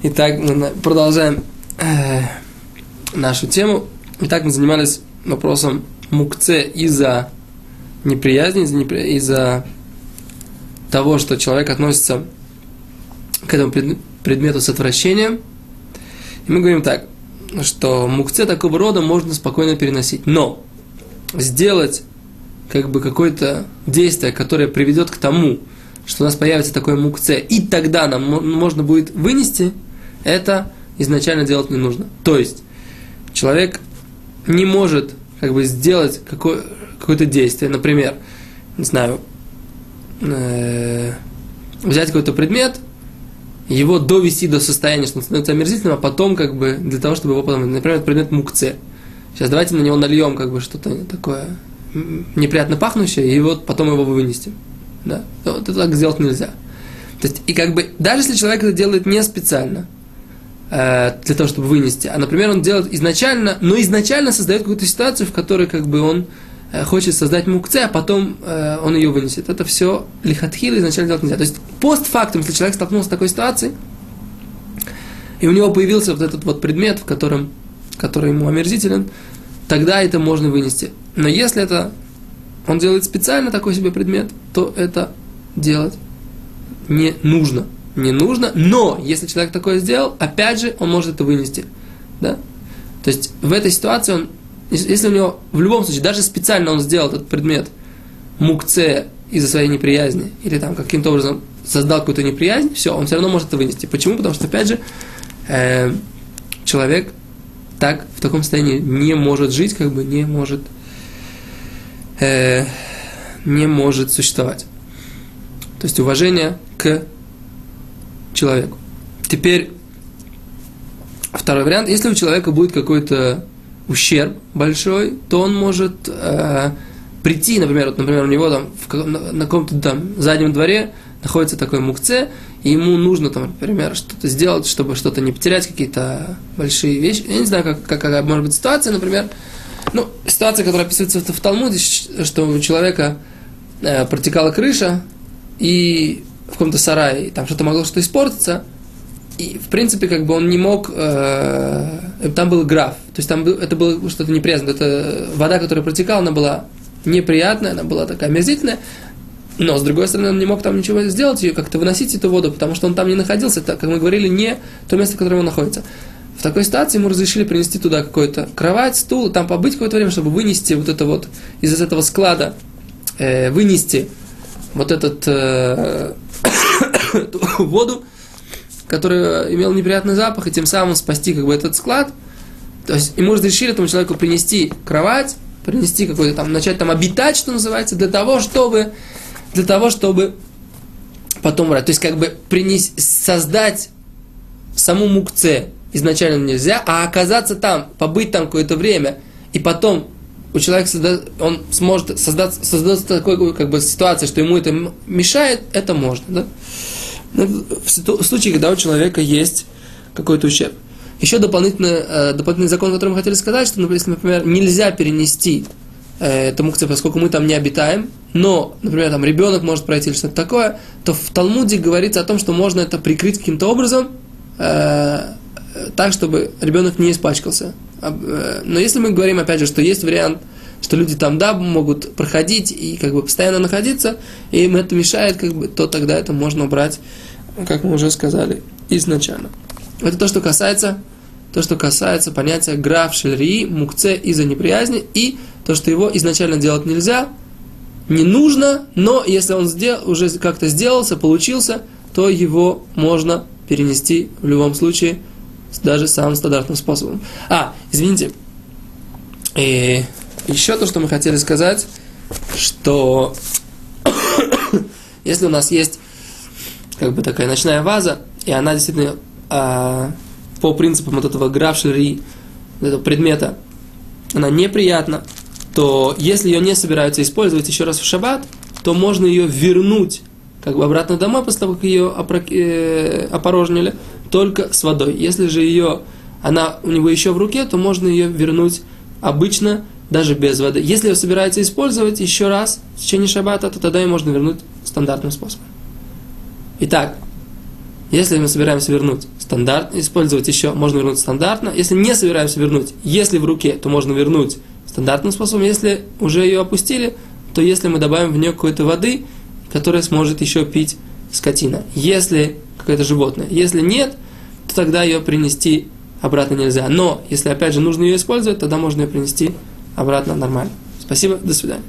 Итак, мы продолжаем э, нашу тему. Итак, мы занимались вопросом мукце из-за неприязни, из-за, из-за того, что человек относится к этому предмету с отвращением. И мы говорим так, что мукце такого рода можно спокойно переносить. Но сделать как бы какое-то действие, которое приведет к тому, что у нас появится такое мукце, и тогда нам можно будет вынести, это изначально делать не нужно. То есть человек не может как бы сделать какое, какое-то действие, например, не знаю, э, взять какой-то предмет, его довести до состояния, что он становится омерзительным, а потом как бы для того, чтобы его потом, например, предмет мукце. Сейчас давайте на него нальем как бы что-то такое неприятно пахнущее, и вот потом его вынести. Да? Вот это так сделать нельзя. То есть, и как бы, даже если человек это делает не специально, э, для того, чтобы вынести, а, например, он делает изначально, но изначально создает какую-то ситуацию, в которой как бы он э, хочет создать мукце, а потом э, он ее вынесет. Это все лихатхил изначально делать нельзя. То есть, постфактум, если человек столкнулся с такой ситуацией, и у него появился вот этот вот предмет, в котором, который ему омерзителен, тогда это можно вынести. Но если это он делает специально такой себе предмет, то это делать не нужно. Не нужно, но если человек такое сделал, опять же, он может это вынести. Да? То есть в этой ситуации он, если у него в любом случае, даже специально он сделал этот предмет мукце из-за своей неприязни, или там каким-то образом создал какую-то неприязнь, все, он все равно может это вынести. Почему? Потому что, опять же, э, человек так в таком состоянии не может жить, как бы не может э, не может существовать. То есть уважение к человеку. Теперь второй вариант. Если у человека будет какой-то ущерб большой, то он может э, прийти, например, вот, например, у него там в, на, на каком-то там заднем дворе находится такой мукце, и ему нужно там, например, что-то сделать, чтобы что-то не потерять, какие-то большие вещи. Я не знаю, как, какая может быть ситуация, например, ну, ситуация, которая описывается в, Талмуде, что у человека э, протекала крыша, и каком-то сарае, там что-то могло что-то испортиться, и, в принципе, как бы он не мог, э, там был граф, то есть там это было что-то неприятное, это вода, которая протекала, она была неприятная, она была такая омерзительная, но, с другой стороны, он не мог там ничего сделать, ее как-то выносить эту воду, потому что он там не находился, это, как мы говорили, не то место, в котором он находится. В такой ситуации ему разрешили принести туда какую-то кровать, стул, там побыть какое-то время, чтобы вынести вот это вот из этого склада, э, вынести вот этот э, воду, которая имела неприятный запах, и тем самым спасти как бы этот склад. То есть ему разрешили этому человеку принести кровать, принести какой-то там, начать там обитать, что называется, для того, чтобы, для того, чтобы потом брать. То есть как бы принес, создать саму мукце, изначально нельзя, а оказаться там, побыть там какое-то время, и потом у человека созда... он сможет создать, создать такой как бы ситуацию, что ему это мешает, это можно, да? Ну, в случае, когда у человека есть какой-то ущерб. Еще дополнительный, э, дополнительный закон, который мы хотели сказать, что, например, нельзя перенести э, это мукция, поскольку мы там не обитаем, но, например, там ребенок может пройти или что-то такое, то в Талмуде говорится о том, что можно это прикрыть каким-то образом, э, так, чтобы ребенок не испачкался. Э, но если мы говорим, опять же, что есть вариант, что люди там, да, могут проходить и как бы постоянно находиться, и им это мешает, как бы, то тогда это можно убрать, как мы уже сказали, изначально. Это то, что касается, то, что касается понятия граф шельри, мукце из-за неприязни, и то, что его изначально делать нельзя, не нужно, но если он сделал, уже как-то сделался, получился, то его можно перенести в любом случае даже самым стандартным способом. А, извините, и еще то, что мы хотели сказать, что если у нас есть как бы такая ночная ваза, и она действительно а, по принципам вот этого графшери, этого предмета, она неприятна, то если ее не собираются использовать еще раз в шаббат, то можно ее вернуть как бы обратно домой после того, как ее э, опорожнили, только с водой. Если же ее, она у него еще в руке, то можно ее вернуть обычно, даже без воды. Если ее собирается использовать еще раз в течение шаббата, то тогда ее можно вернуть стандартным способом. Итак, если мы собираемся вернуть стандарт, использовать еще, можно вернуть стандартно. Если не собираемся вернуть, если в руке, то можно вернуть стандартным способом. Если уже ее опустили, то если мы добавим в нее какой-то воды, которая сможет еще пить скотина. Если какое-то животное. Если нет, то тогда ее принести обратно нельзя. Но если опять же нужно ее использовать, тогда можно ее принести обратно нормально. Спасибо, до свидания.